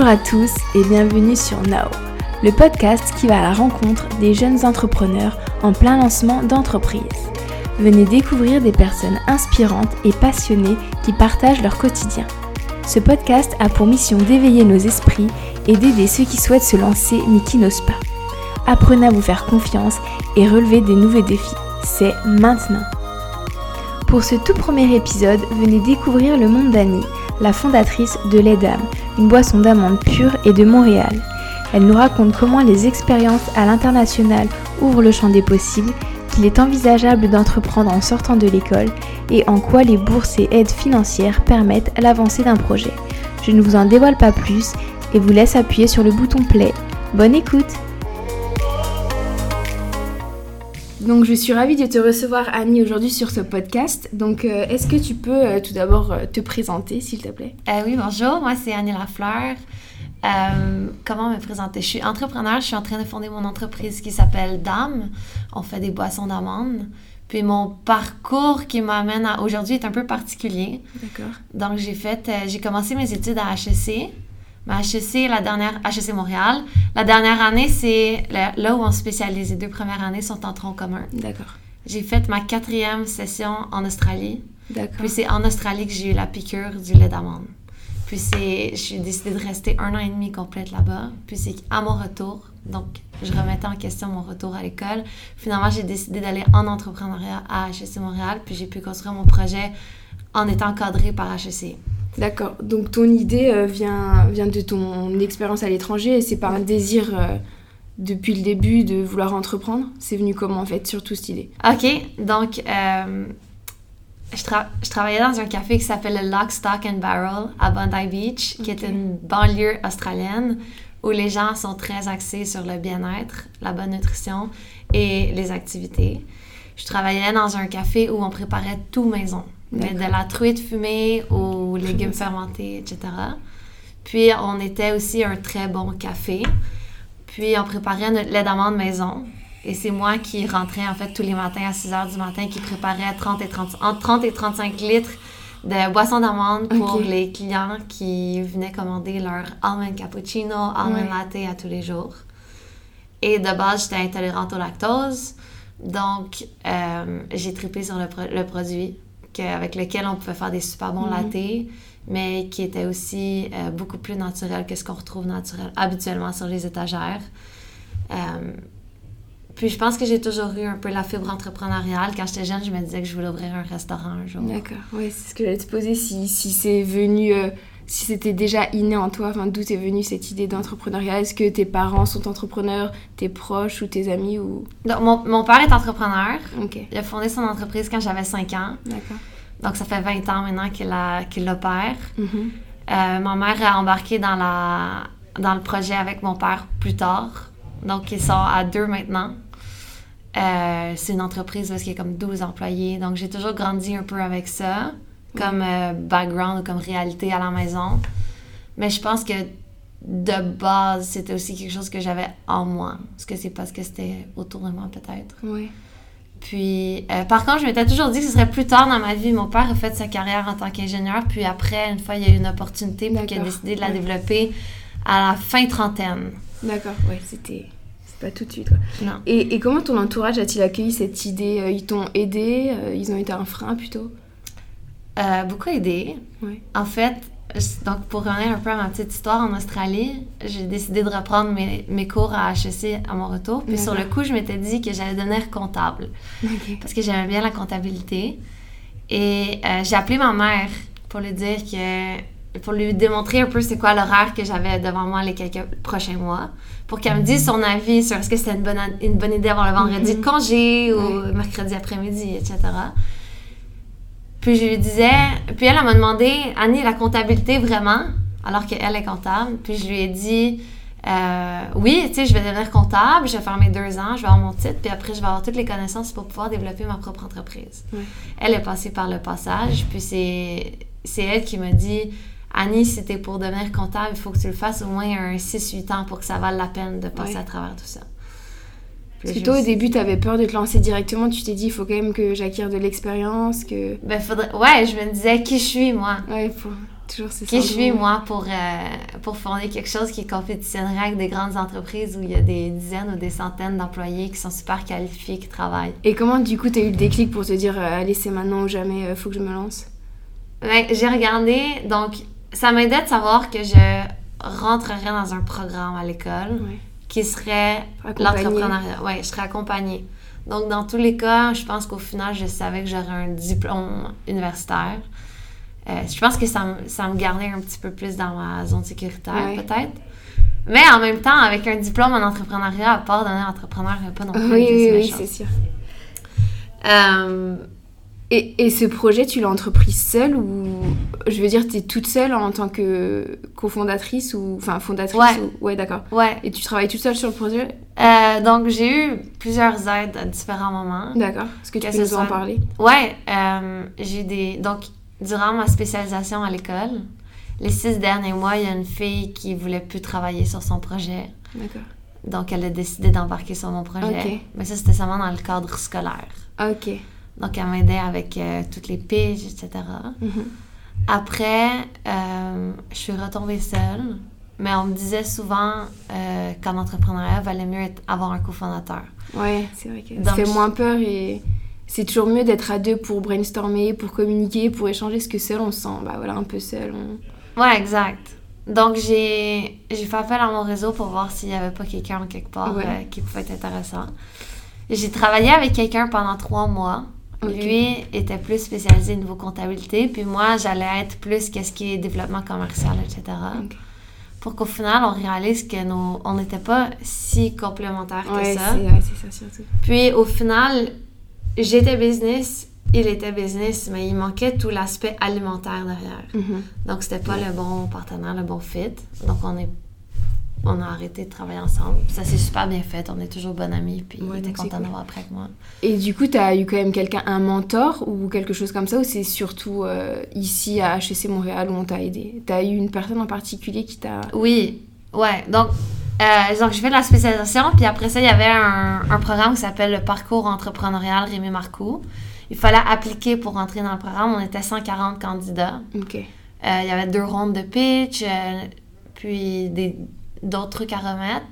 Bonjour à tous et bienvenue sur Now, le podcast qui va à la rencontre des jeunes entrepreneurs en plein lancement d'entreprise. Venez découvrir des personnes inspirantes et passionnées qui partagent leur quotidien. Ce podcast a pour mission d'éveiller nos esprits et d'aider ceux qui souhaitent se lancer mais qui n'osent pas. Apprenez à vous faire confiance et relever des nouveaux défis. C'est maintenant. Pour ce tout premier épisode, venez découvrir le monde d'Annie, la fondatrice de l'EDAM, une boisson d'amande pure et de Montréal. Elle nous raconte comment les expériences à l'international ouvrent le champ des possibles, qu'il est envisageable d'entreprendre en sortant de l'école et en quoi les bourses et aides financières permettent l'avancée d'un projet. Je ne vous en dévoile pas plus et vous laisse appuyer sur le bouton play. Bonne écoute donc je suis ravie de te recevoir Annie aujourd'hui sur ce podcast. Donc euh, est-ce que tu peux euh, tout d'abord euh, te présenter s'il te plaît? Oui, bonjour, moi c'est Annie Lafleur. comment me présenter? Je suis entrepreneur, je suis en train de fonder mon entreprise qui s'appelle Dame. On fait des boissons d'amande. Puis mon parcours qui m'amène à aujourd'hui est un peu particulier. D'accord. Donc j'ai fait, j'ai commencé mes études à HEC. Ma HEC, la dernière, HEC Montréal. La dernière année, c'est là où on spécialise. Les deux premières années sont en tronc commun. D'accord. J'ai fait ma quatrième session en Australie. D'accord. Puis c'est en Australie que j'ai eu la piqûre du lait d'amande. Puis c'est, j'ai décidé de rester un an et demi complète là-bas. Puis c'est à mon retour, donc je remettais en question mon retour à l'école. Finalement, j'ai décidé d'aller en entrepreneuriat à HEC Montréal. Puis j'ai pu construire mon projet en étant encadré par HEC. D'accord. Donc ton idée euh, vient, vient de ton expérience à l'étranger et c'est pas un désir euh, depuis le début de vouloir entreprendre? C'est venu comment en fait, surtout cette idée? Ok, donc euh, je, je, travaillais dans un café qui s'appelle le Lock, Stock and Barrel à Bondi Beach, qui est une banlieue australienne où les gens sont très axés sur le bien-être, la bonne nutrition et les activités. Je travaillais dans un café où on préparait tout maison mais de la truite fumée aux légumes fermentés, etc. Puis on était aussi un très bon café. Puis on préparait notre lait d'amande maison. Et c'est moi qui rentrais en fait tous les matins à 6 h du matin, qui préparait 30 et 30, entre 30 et 35 litres de boisson d'amande pour les clients qui venaient commander leur almond cappuccino, almond latte à tous les jours. Et de base, j'étais intolérante au lactose. Donc, euh, j'ai trippé sur le, le produit avec lequel on pouvait faire des super bons mm mais qui était aussi euh, beaucoup plus naturel que ce qu'on retrouve naturel habituellement sur les étagères. Euh, puis je pense que j'ai toujours eu un peu la fibre entrepreneuriale. Quand j'étais jeune, je me disais que je voulais ouvrir un restaurant un jour. D'accord, oui, c'est ce que j'allais te poser, si, si c'est venu... Euh, si c'était déjà inné en toi, enfin, d'où est venue cette idée d'entrepreneuriat? Est-ce que tes parents sont entrepreneurs, tes proches ou tes amis ou... mon, mon, père est entrepreneur. Il a fondé son entreprise quand j'avais 5 ans. D'accord. Donc, ça fait 20 ans maintenant qu'il l'opère. Mm-hmm. Euh, ma mère a embarqué dans, la, dans le projet avec mon père plus tard. Donc, ils sont à deux maintenant. Euh, c'est une entreprise parce qu'il y a comme 12 employés. Donc, j'ai toujours grandi un peu avec ça, comme euh, background ou comme réalité à la maison. Mais je pense que de base, c'était aussi quelque chose que j'avais en moi. Est-ce que c'est parce que c'était autour de moi, peut-être? Oui. Puis, euh, par contre, je m'étais toujours dit que ce serait plus tard dans ma vie. Mon père a fait sa carrière en tant qu'ingénieur, puis après, une fois, il y a eu une opportunité, puis il a décidé de la développer à la fin trentaine. D'accord, oui, c'était pas tout de suite. Non. Et, et, comment ton entourage a-t-il accueilli cette idée? Euh, Ils t'ont aidé? Ils ont été un frein plutôt? Beaucoup aidé. Oui. En fait, donc, pour revenir un peu à ma petite histoire en Australie, j'ai décidé de reprendre mes, mes, cours à HEC à mon retour. Puis sur le coup, je m'étais dit que j'allais devenir comptable. Parce que j'aimais bien la comptabilité. Et euh, j'ai appelé ma mère pour lui dire que. pour lui démontrer un peu c'est quoi l'horaire que j'avais devant moi les quelques prochains mois. Pour qu'elle me dise son avis sur est-ce que c'était une bonne, une bonne idée d'avoir le vendredi de congé ou mercredi après-midi, etc. Puis je lui disais, puis elle, m'a demandé, Annie, la comptabilité vraiment, alors qu'elle est comptable. Puis je lui ai dit, euh, oui, tu sais, je vais devenir comptable, je vais faire mes deux ans, je vais avoir mon titre, puis après, je vais avoir toutes les connaissances pour pouvoir développer ma propre entreprise. Elle est passée par le passage, puis c'est, c'est elle qui m'a dit, Annie, si t'es pour devenir comptable, il faut que tu le fasses au moins un 6-8 ans pour que ça valle la peine de passer à travers tout ça. Parce que toi, au début, tu avais peur de te lancer directement. Tu t'es dit, il faut quand même que j'acquière de l'expérience, que... Ben, faudrait... Ouais, je me disais, qui je suis, moi? Ouais. Toujours ce Qui je suis, moi, pour, euh, pour fonder quelque chose qui compétitionnerait avec des grandes entreprises où il y a des dizaines ou des centaines d'employés qui sont super qualifiés, qui travaillent. Et comment, du coup, t'as eu le déclic pour te dire, euh, allez, c'est maintenant ou jamais, euh, faut que je me lance? Ben, j'ai regardé, donc ça m'aidait de savoir que je rentrerais dans un programme à l'école Ouais. Qui serait l'entrepreneuriat. Oui, je serais accompagnée. Donc, dans tous les cas, je pense qu'au final, je savais que j'aurais un diplôme universitaire. Euh, je pense que ça, me- ça me gardait un petit peu plus dans ma zone sécuritaire, peut-être. Mais en même temps, avec un diplôme en entrepreneuriat, à part devenir entrepreneur, il n'y a pas non plus Oui, oui, oui, c'est sûr. Euh, Et, et ce projet, tu l'as entrepris seule ou je veux dire, t'es toute seule en tant que cofondatrice ou enfin fondatrice Ouais. ou... ouais, d'accord. ouais. Et tu travailles toute seule sur le projet, Euh, donc, j'ai eu plusieurs aides à différents moments. d'accord Est-ce que tu Que peux nous en soit- parler? Ouais, euh, j'ai des. Donc, durant ma spécialisation à l'école, les six derniers mois, il y a une fille qui voulait plus travailler sur son projet. D'accord. Donc, elle a décidé d'embarquer sur mon projet. Ok. Mais ça, c'était seulement dans le cadre scolaire. Ok. Donc, elle m'aidait avec euh, toutes les piges, etc. Mhm. Après, euh, je suis retombée seule. Mais on me disait souvent euh, qu'en entrepreneuriat, il valait mieux être- avoir un cofondateur. Ouais, c'est vrai que ça fait je- moins peur et c'est toujours mieux d'être à deux pour brainstormer, pour communiquer, pour échanger, parce que seul on se sent bah voilà un peu seul. on- Ouais, exact. Donc, j'ai j'ai fait appel à mon réseau pour voir s'il n'y avait pas quelqu'un quelque part Ouais. euh, qui pouvait être intéressant. J'ai travaillé avec quelqu'un pendant trois mois. Lui était plus spécialisé niveau comptabilité, puis moi, j'allais être plus qu'est-ce qui est développement commercial, etc. Pour qu'au final, on réalise que nos, on n'était pas si complémentaires que Ouais, ça. ouais, c'est ça surtout. Puis au final, j'étais business, il était business, mais il manquait tout l'aspect alimentaire derrière. Mhm. Donc, c'était pas le bon partenaire, le bon fit. Donc, on, est, on a arrêté de travailler ensemble. Ça s'est super bien fait. On est toujours bonnes amies. Puis, Ouais, il était content cool. d'avoir après avec moi. Et du coup, t'as eu quand même quelqu'un, un mentor ou quelque chose comme ça, ou c'est surtout euh, ici à HEC Montréal où on t'a aidé? T'as eu une personne en particulier qui t'a. Oui, ouais. Donc, euh, donc je fais de la spécialisation. Puis après ça, il y avait un, un programme qui s'appelle le Parcours entrepreneurial Rémi Marcoux. Il fallait appliquer pour rentrer dans le programme. On était 140 candidats. Ok. Euh, il y avait deux rondes de pitch, puis des- d'autres trucs à remettre.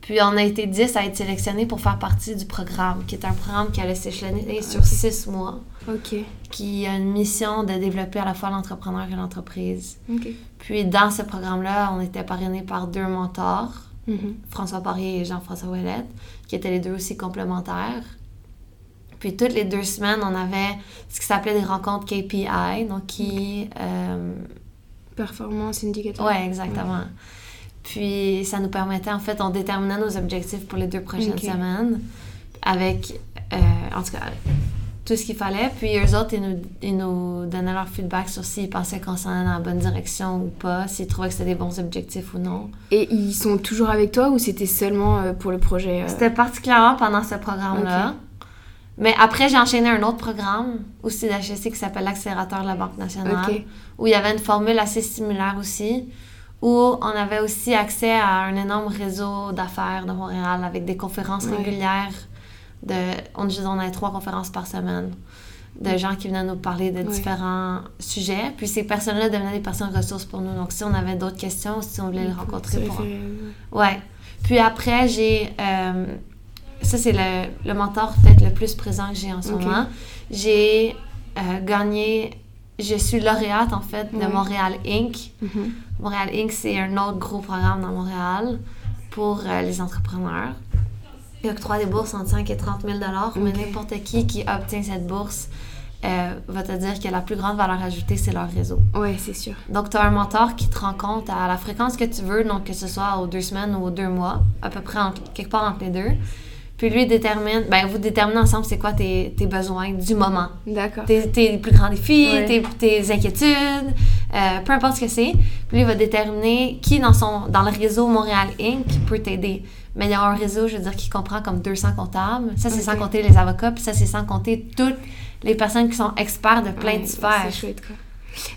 Puis on a été 10 à être sélectionnés pour faire partie du programme, qui est un programme qui allait s'échelonner sur Ok. 6 mois, Ok. qui a une mission de développer à la fois l'entrepreneur et l'entreprise. Ok. Puis dans ce programme-là, on était parrainés par deux mentors, Mhm. François Poirier et Jean-François Ouellette, qui étaient les deux aussi complémentaires. Puis toutes les deux semaines, on avait ce qui s'appelait des rencontres KPI, donc qui... euh, Performance indicateur. Ouais, exactement. Puis ça nous permettait, en fait, on déterminait nos objectifs pour les deux prochaines semaines avec, euh, en tout cas, tout ce qu'il fallait. Puis eux autres, ils nous, ils nous donnaient leur feedback sur s'ils pensaient qu'on s'en allait dans la bonne direction ou pas, s'ils trouvaient que c'était des bons objectifs ou non. Et ils sont toujours avec toi ou c'était seulement euh, pour le projet euh, C'était particulièrement pendant ce programme-là. Mais après, j'ai enchaîné un autre programme aussi d'HEC qui s'appelle l'Accélérateur de la Banque nationale, où il y avait une formule assez similaire aussi, où on avait aussi accès à un énorme réseau d'affaires de Montréal avec des conférences régulières. De, on, on avait trois conférences par semaine de gens qui venaient nous parler de différents sujets. Puis ces personnes-là devenaient des personnes ressources pour nous. Donc si on avait d'autres questions, si on voulait les rencontrer se pour Ouais. Puis après, j'ai. euh, ça, c'est le, le mentor peut-être le plus présent que j'ai en ce moment. J'ai euh, gagné. Je suis lauréate, en fait, de Ouais. Montréal Inc. Mhm. Montréal Inc., c'est un autre gros programme dans Montréal pour euh, les entrepreneurs. Il octroie des bourses entre 5 et 30 000 mais Ok. n'importe qui qui obtient cette bourse euh, va te dire que la plus grande valeur ajoutée, c'est leur réseau. Ouais, c'est sûr. Donc, tu as un mentor qui te rend compte à la fréquence que tu veux, donc que ce soit aux deux semaines ou aux deux mois, à peu près en- quelque part entre les deux. Puis lui détermine, ben vous déterminez ensemble c'est quoi tes, tes besoins du moment. D'accord. Tes, tes plus grands défis, Ouais. tes, tes inquiétudes, euh, peu importe ce que c'est. Puis lui va déterminer qui dans, son, dans le réseau Montréal Inc. peut t'aider. Mais il y a un réseau, je veux dire, qui comprend comme 200 comptables. Ça, c'est sans compter les avocats, puis ça, c'est sans compter toutes les personnes qui sont experts de plein Ouais, de sphères. C'est chouette, quoi.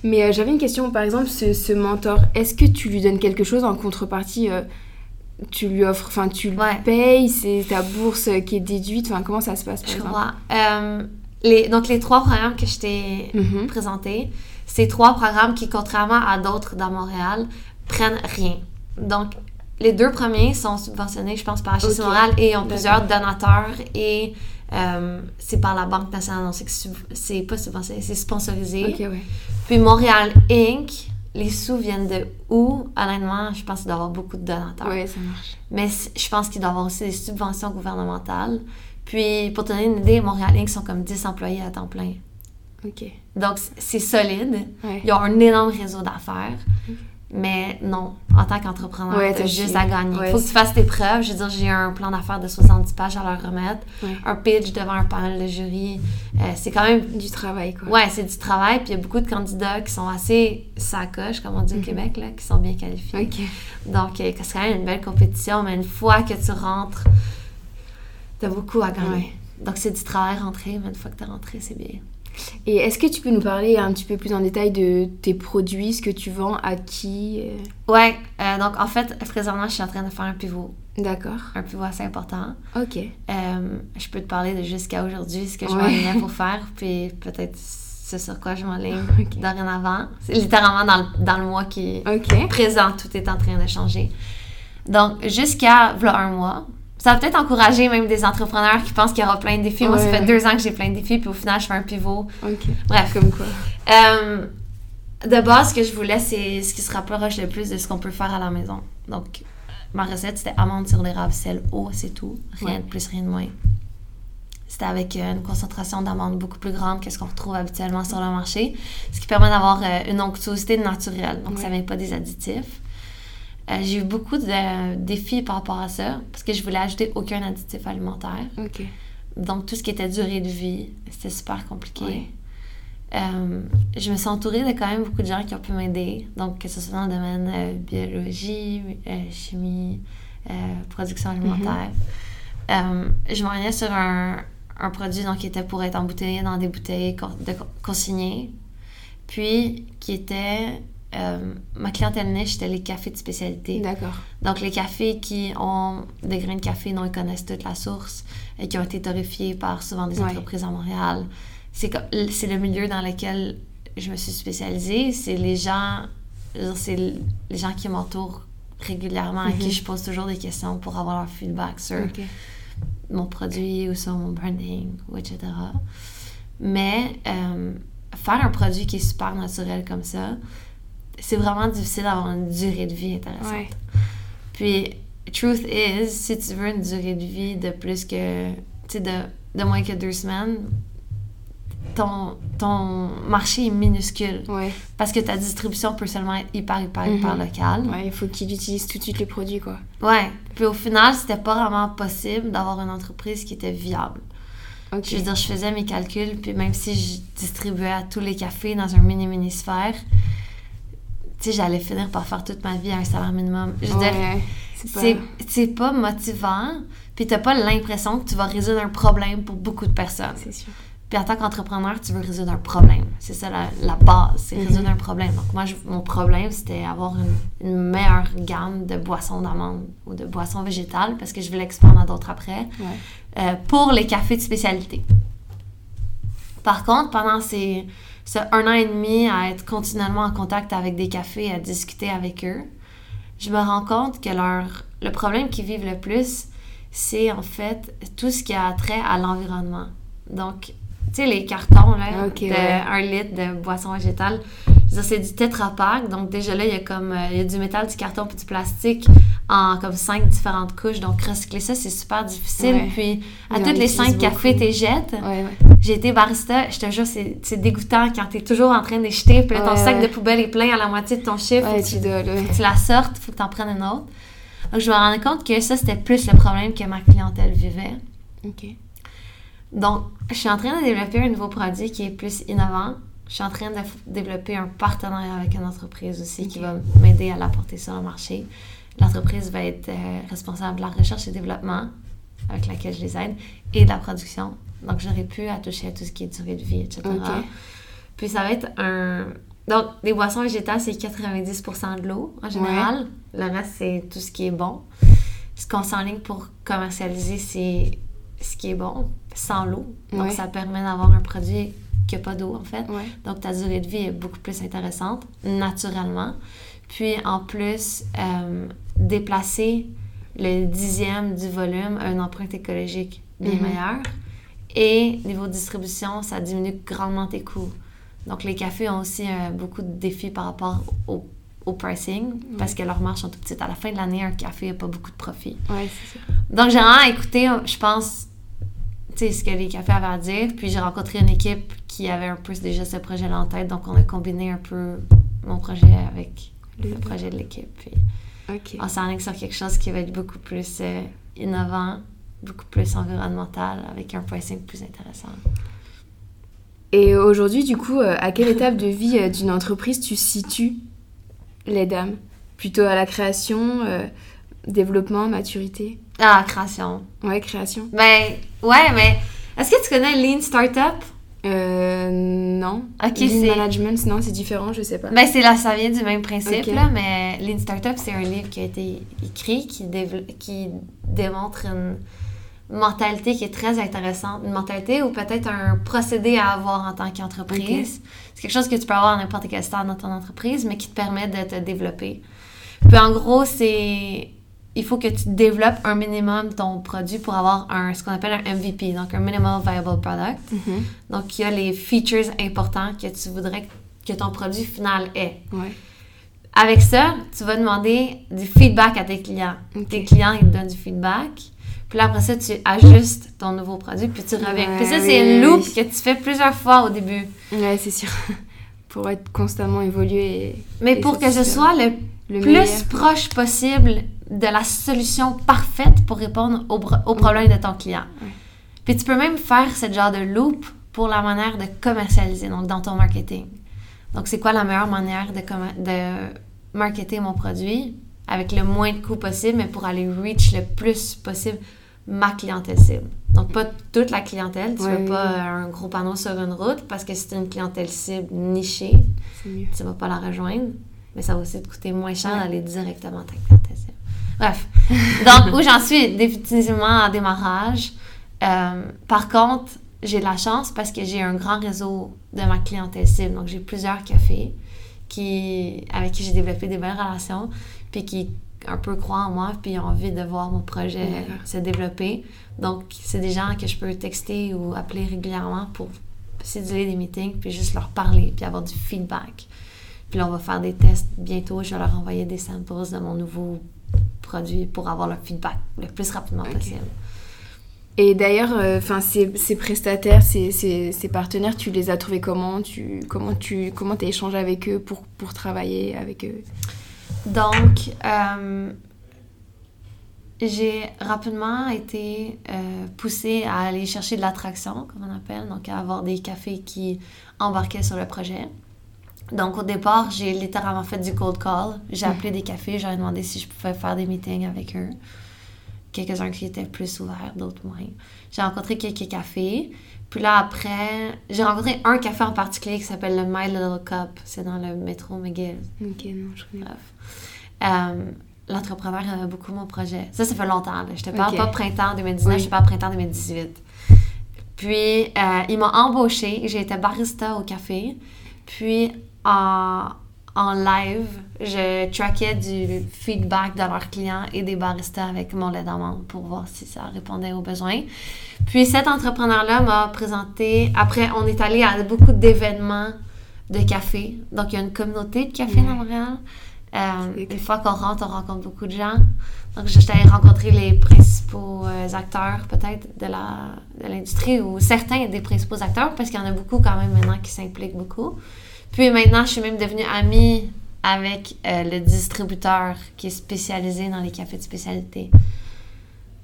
Mais euh, j'avais une question, par exemple, ce, ce mentor, est-ce que tu lui donnes quelque chose en contrepartie euh, Tu lui offres, enfin, tu Ouais. payes, c'est ta bourse qui est déduite, enfin, comment ça se passe, par Je exemple vois. Euh, les, donc, les trois programmes que je t'ai Mhm. présentés, ces trois programmes qui, contrairement à d'autres dans Montréal, prennent rien. Donc, les deux premiers sont subventionnés, je pense, par HSC. Montréal et ont plusieurs donateurs et euh, c'est par la Banque nationale. Donc, c'est c'est pas subventionné, c'est sponsorisé. Ok, ouais. Puis Montréal Inc., les sous viennent de où? Honnêtement, je pense qu'il doit y avoir beaucoup de donateurs. Ouais, ça marche. Mais je pense qu'il doit y avoir aussi des subventions gouvernementales. Puis, pour te donner une idée, Montréal Inc. sont comme 10 employés à temps plein. Ok. Donc, c'est solide. Ouais. Ils ont un énorme réseau d'affaires. Mais non, en tant qu'entrepreneur, Ouais, t'as juste à gagner. Il Ouais, faut que tu fasses tes preuves. Je veux dire, j'ai un plan d'affaires de 70 pages à leur remettre. Ouais. Un pitch devant un panel de jury. Euh, c'est quand même Du travail, quoi. Ouais, c'est du travail, puis il y a beaucoup de candidats qui sont assez sacoches, comme on dit au Mhm. Québec, là, qui sont bien qualifiés. Donc, euh, c'est quand même une belle compétition, mais une fois que tu rentres, t'as beaucoup à gagner. Donc, c'est du travail rentré, mais une fois que t'es rentré, c'est bien. Et est-ce que tu peux nous parler un petit peu plus en détail de tes produits, ce que tu vends, à qui euh, Ouais, euh, donc en fait, présentement, je suis en train de faire un pivot, D'accord. un pivot assez important. Ok. Euh, je peux te parler de jusqu'à aujourd'hui, ce que je Ouais. pour faire, puis peut-être c'est sur quoi je m'enligne Ok. dorénavant. C'est littéralement dans le, dans le mois qui, Ok. présent, tout est en train de changer. Donc, jusqu'à voilà, un mois, ça va peut-être encourager même des entrepreneurs qui pensent qu'il y aura plein de défis. Moi, ça fait deux ans que j'ai plein de défis, puis au final, je fais un pivot. Ok. Bref. Comme quoi. Euh, de base, ce que je voulais, c'est ce qui se rapproche le plus de ce qu'on peut faire à la maison. Donc, ma recette, c'était amandes sur d'érable, sel, eau, c'est tout. Rien Ouais. de plus, rien de moins. C'était avec euh, une concentration d'amandes beaucoup plus grande que ce qu'on retrouve habituellement sur le marché, ce qui permet d'avoir euh, une onctuosité naturelle. Donc, ça Ouais. vient pas des additifs. Euh, j'ai eu beaucoup de défis par rapport à ça, parce que je voulais ajouter aucun additif alimentaire. Donc, tout ce qui était durée de vie, c'était super compliqué. Ouais. Euh, je me suis entourée de quand même beaucoup de gens qui ont pu m'aider. Donc, que ce soit dans le domaine euh, biologie, euh, chimie, euh, production alimentaire. Euh, je m'orientais sur un, un produit donc, qui était pour être embouteillé dans des bouteilles de con- consignées. Puis, qui était... euh, ma clientèle niche, c'était les cafés de spécialité. D'accord. Donc, les cafés qui ont des grains de café dont ils connaissent toute la source et qui ont été torréfiés par souvent des Ouais. entreprises à Montréal. C'est le milieu dans lequel je me suis spécialisée. C'est les gens, c'est les gens qui m'entourent régulièrement, à qui Mhm. je pose toujours des questions pour avoir leur feedback sur mon produit ou sur mon branding, ou etc. Mais euh, faire un produit qui est super naturel comme ça, c'est vraiment difficile d'avoir une durée de vie intéressante. Ouais. Puis, truth is, si tu veux une durée de vie de plus que, tu sais, de, de moins que deux semaines, ton, ton marché est minuscule. Ouais. Parce que ta distribution peut seulement être hyper, hyper, hyper Mhm. locale. Ouais, il faut qu'il utilise tout de suite les produits, quoi. Ouais. Puis au final, c'était pas vraiment possible d'avoir une entreprise qui était viable. Je veux dire, je faisais mes calculs, puis même si je distribuais à tous les cafés dans un mini-mini-sphère, tu sais, j'allais finir par faire toute ma vie à un salaire minimum. Je veux dire, Ouais, c'est pas... motivant, puis t'as pas l'impression que tu vas résoudre un problème pour beaucoup de personnes. C'est sûr. Puis en tant qu'entrepreneur, tu veux résoudre un problème. C'est ça la, la base, c'est Mhm. résoudre un problème. Donc moi, je- mon problème, c'était avoir une, une meilleure gamme de boissons d'amandes ou de boissons végétales, parce que je voulais expandre à d'autres après, Ouais. euh, pour les cafés de spécialité. Par contre, pendant ces, ce un an et demi à être continuellement en contact avec des cafés, à discuter avec eux, je me rends compte que leur, le problème qu'ils vivent le plus, c'est en fait tout ce qui a trait à l'environnement. Donc, tu sais, les cartons, là, Ok, de ouais. 1 litre de boisson végétale, c'est du Tetra Pak. Donc, déjà là, il y a comme, euh, il y a du métal, du carton puis du plastique en comme cinq différentes couches. Donc, recycler ça, c'est super difficile. Ouais. Puis, à toutes les cinq cafés, tu jettes. Ouais, ouais. J'ai été barista, je te jure, c'est dégoûtant quand t'es toujours en train de jeter, puis là, ton sac de poubelle est plein à la moitié de ton chiffre. Faut tu que tu la sortes, faut que t'en prennes une autre. Donc, je me rendais compte que ça, c'était plus le problème que ma clientèle vivait. Ok. Donc, je suis en train de développer un nouveau produit qui est plus innovant. Je suis en train de développer un partenariat avec une entreprise aussi qui va m'aider à l'apporter sur le marché. L'entreprise va être euh, responsable de la recherche et développement avec laquelle je les aide et de la production. Donc, j'aurai pu à toucher à tout ce qui est durée de vie, etc. Puis, ça va être un... Donc, les boissons végétales, c'est 90% de l'eau en général. Le reste, c'est tout ce qui est bon. Ce qu'on s'enligne pour commercialiser, c'est ce qui est bon. Sans l'eau. Donc, Ouais. ça permet d'avoir un produit qui n'a pas d'eau, en fait. Ouais. Donc, ta durée de vie est beaucoup plus intéressante, naturellement. Puis, en plus, euh, déplacer le dixième du volume à une empreinte écologique bien Mhm. meilleure. Et niveau distribution, ça diminue grandement tes coûts. Donc, les cafés ont aussi euh, beaucoup de défis par rapport au, au pricing, parce que leurs marges sont tout petites. À la fin de l'année, un café n'a pas beaucoup de profit. Ouais, c'est sûr. Donc, j'ai vraiment écouté, je pense, ce que les cafés avaient à dire. Puis, j'ai rencontré une équipe qui avait un peu déjà ce projet-là en tête. Donc, on a combiné un peu mon projet avec le projet de l'équipe. Puis, Ok. on s'en sur quelque chose qui va être beaucoup plus euh, innovant, beaucoup plus environnemental, avec un pricing plus intéressant. Et aujourd'hui, du coup, euh, à quelle étape de vie euh, d'une entreprise tu situes les dames? Plutôt à la création, développement, maturité Ah, création. Ouais, création. Ben, ouais, mais est-ce que tu connais Lean Startup? Euh, non. Ok, Lean management, non, c'est différent, je sais pas. Ben, c'est là, ça vient du même principe, là, mais Lean Startup, c'est un livre qui a été écrit qui démontre une mentalité qui est très intéressante. Une mentalité ou peut-être un procédé à avoir en tant qu'entreprise. C'est quelque chose que tu peux avoir à n'importe quel stade dans ton entreprise, mais qui te permet de te développer. Puis en gros, c'est. Il faut que tu développes un minimum ton produit pour avoir un, ce qu'on appelle un MVP, donc un Minimal Viable Product. Mhm. Donc, il y a les features importants que tu voudrais que ton produit final ait. Ouais. Avec ça, tu vas demander du feedback à tes clients. Tes clients, ils te donnent du feedback. Puis là, après ça, tu ajustes ton nouveau produit, puis tu reviens. Ouais, puis ça, oui, c'est une loupe oui. que tu fais plusieurs fois au début. Ouais, c'est sûr. pour être constamment évolué. et- Mais Et pour que ce soit le, Le plus meilleur. proche possible de la solution parfaite pour répondre aux, aux problèmes de ton client. Puis tu peux même faire ce genre de loop pour la manière de commercialiser, donc dans ton marketing. Donc, c'est quoi la meilleure manière de, de marketer mon produit? Avec le moins de coûts possible, mais pour aller reach le plus possible ma clientèle cible. Donc, pas toute la clientèle. Tu veux pas oui. un gros panneau sur une route parce que c'est une clientèle cible nichée tu vas pas la rejoindre, mais ça va aussi te coûter moins cher d'aller directement à ta clientèle cible. Bref. Donc, où j'en suis définitivement en démarrage. Euh, par contre, j'ai de la chance parce que j'ai un grand réseau de ma clientèle cible. Donc, j'ai plusieurs cafés qui, avec qui j'ai développé des belles relations, puis qui un peu croient en moi, puis ont envie de voir mon projet se développer. Donc, c'est des gens que je peux texter ou appeler régulièrement pour séduire des meetings, puis juste leur parler, puis avoir du feedback. Puis là, on va faire des tests bientôt. Je vais leur envoyer des samples de mon nouveau produit pour avoir le feedback le plus rapidement possible. Et d'ailleurs, euh, enfin, ces, ces prestataires, ces, ces, ces partenaires, tu les as trouvés comment? Tu comment tu comment as échangé avec eux pour, pour travailler avec eux? Donc, euh, j'ai rapidement été euh, poussée à aller chercher de l'attraction, comme on appelle, donc à avoir des cafés qui embarquaient sur le projet. Donc, au départ, j'ai littéralement fait du cold call. J'ai appelé des cafés, j'ai demandé si je pouvais faire des meetings avec eux. Quelques-uns qui étaient plus ouverts, d'autres moins. J'ai rencontré quelques cafés. Puis là, après, j'ai rencontré un café en particulier qui s'appelle le My Little Cup. C'est dans le métro McGill. Ok, non, je connais pas. Bref. Euh, L'entrepreneur aimait beaucoup mon projet. Ça, ça fait longtemps. Là. Je te parle pas printemps 2019, Oui. je te parle printemps 2018. Puis, euh, il m'a embauchée. J'ai été barista au café. Puis, en, en live, je traquais du feedback de leurs clients et des baristas avec mon lait d'amande pour voir si ça répondait aux besoins. Puis, cet entrepreneur-là m'a présenté... Après, on est allé à beaucoup d'événements de café. Donc, il y a une communauté de café dans Montréal. Euh, une fois qu'on rentre, on rencontre beaucoup de gens. Donc, j'étais allée rencontrer les principaux euh, acteurs, peut-être, de la de l'industrie, ou certains des principaux acteurs, parce qu'il y en a beaucoup quand même maintenant qui s'impliquent beaucoup. Puis maintenant, je suis même devenue amie avec euh, le distributeur qui est spécialisé dans les cafés de spécialité.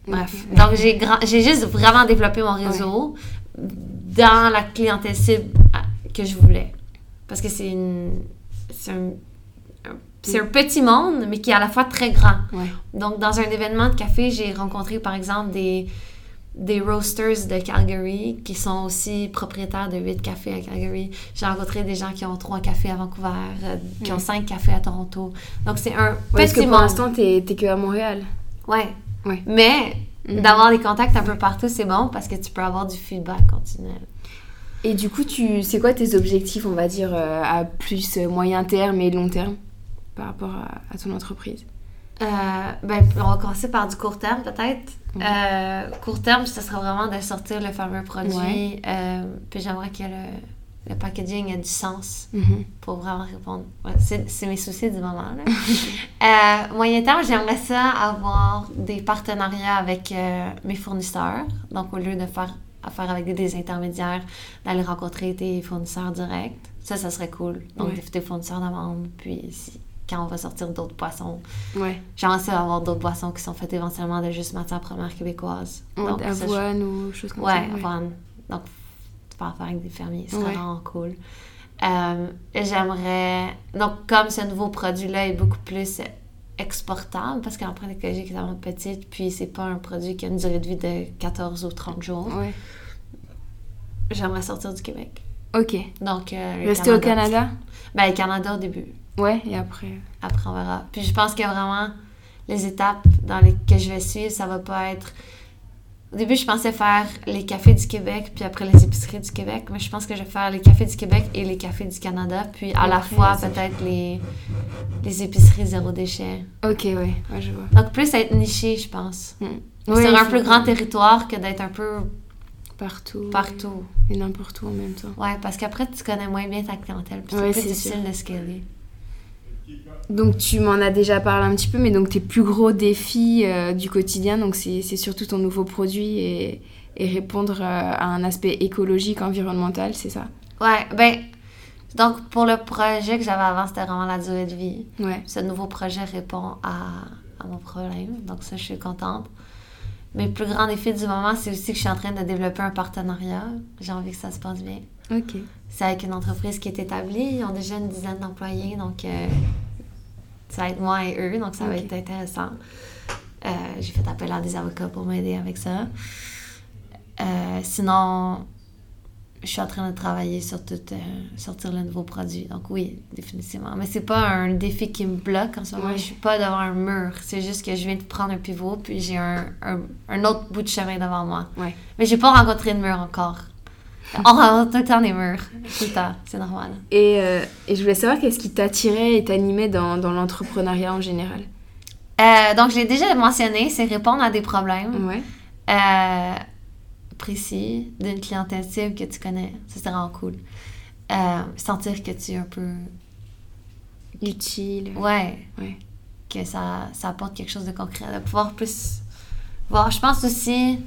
Bref. Donc, j'ai j'ai juste vraiment développé mon réseau dans la clientèle cible à- que je voulais. Parce que c'est une... C'est un, un- c'est un petit monde, mais qui est à la fois très grand. Ouais. Donc, dans un événement de café, j'ai rencontré, par exemple, des, des roasters de Calgary qui sont aussi propriétaires de 8 cafés à Calgary. J'ai rencontré des gens qui ont 3 cafés à Vancouver, euh, qui ont Ouais. 5 cafés à Toronto. Donc, c'est un Ouais, parce que pour l'instant, t'es que à Montréal. Ouais. Ouais. Mais Mhm. D'avoir des contacts un peu partout, c'est bon parce que tu peux avoir du feedback continuel. Et du coup, tu, c'est quoi tes objectifs, on va dire, euh, à plus euh, moyen terme et long terme par rapport à, ton entreprise? Euh, ben, on va commencer par du court terme, peut-être. court terme, ce serait vraiment de sortir le fameux produit. puis j'aimerais que le, le packaging ait du sens mhm. pour vraiment répondre. c'est mes soucis du moment. Là. moyen terme, j'aimerais ça avoir des partenariats avec mes fournisseurs. Donc, au lieu de faire à faire avec des, intermédiaires, d'aller rencontrer tes fournisseurs directs. Ça, ça serait cool. Donc, tes fournisseurs d'amande, puis quand on va sortir d'autres poissons, ouais. j'aimerais ça avoir d'autres boissons qui sont faites éventuellement de juste matières premières québécoises. Donc, avoine ou choses comme ça. Ouais, avoine. Donc, tu peux en faire avec des fermiers. C'est vraiment cool. Euh, j'aimerais... Donc, comme ce nouveau produit-là est beaucoup plus exportable parce que l'empreinte écologique est vraiment petite, puis c'est pas un produit qui a une durée de vie de 14 ou 30 jours. Ouais. J'aimerais sortir du Québec. Ok. Donc, euh, Rester au Canada? Ben, Canada au début. Ouais, et après? Après, on verra. Puis je pense que vraiment, les étapes dans les que je vais suivre, ça va pas être au début, je pensais faire les cafés du Québec, puis après les épiceries du Québec, mais je pense que je vais faire les cafés du Québec et les cafés du Canada, puis à la fois peut-être les, les épiceries zéro déchet. Ok, oui, ouais, je vois. Donc plus être niché, je pense. Mm. Sur un plus grand territoire que d'être un peu partout. Partout. Et n'importe où en même temps. Ouais, parce qu'après, tu connais moins bien ta clientèle, puis c'est plus difficile de scaler. Donc tu m'en as déjà parlé un petit peu, mais donc tes plus gros défis euh, du quotidien, donc c'est surtout ton nouveau produit et, et répondre euh, à un aspect écologique, environnemental, c'est ça? Ouais, ben donc pour le projet que j'avais avant, c'était vraiment la durée de vie. Ouais. Ce nouveau projet répond à, à mon problème, donc ça je suis contente. Mes plus grands défis du moment, c'est aussi que je suis en train de développer un partenariat. J'ai envie que ça se passe bien. OK. C'est avec une entreprise qui est établie. Ils ont déjà une dizaine d'employés, donc euh, ça va être moi et eux, donc ça va être intéressant. Euh, j'ai fait appel à des avocats pour m'aider avec ça. Euh, sinon, je suis en train de travailler sur tout, euh, sortir le nouveau produit. Donc oui, définitivement. Mais c'est pas un défi qui me bloque en ce moment. Je suis pas devant un mur. C'est juste que je viens de prendre un pivot, puis j'ai un, un, autre bout de chemin devant moi. Ouais. Mais j'ai pas rencontré de mur encore. On rencontre tout le temps des murs. Tout le temps. C'est normal. Et, euh, et, je voulais savoir qu'est-ce qui t'attirait et t'animait dans, dans l'entrepreneuriat en général? Euh, donc, je l'ai déjà mentionné, c'est répondre à des problèmes. Ouais. Euh, précis d'une clientèle cible que tu connais. Ça, c'est vraiment cool. sentir que tu es un peu... Utile. Ouais. Ouais. Que ça, ça apporte quelque chose de concret. De pouvoir plus voir. Je pense aussi...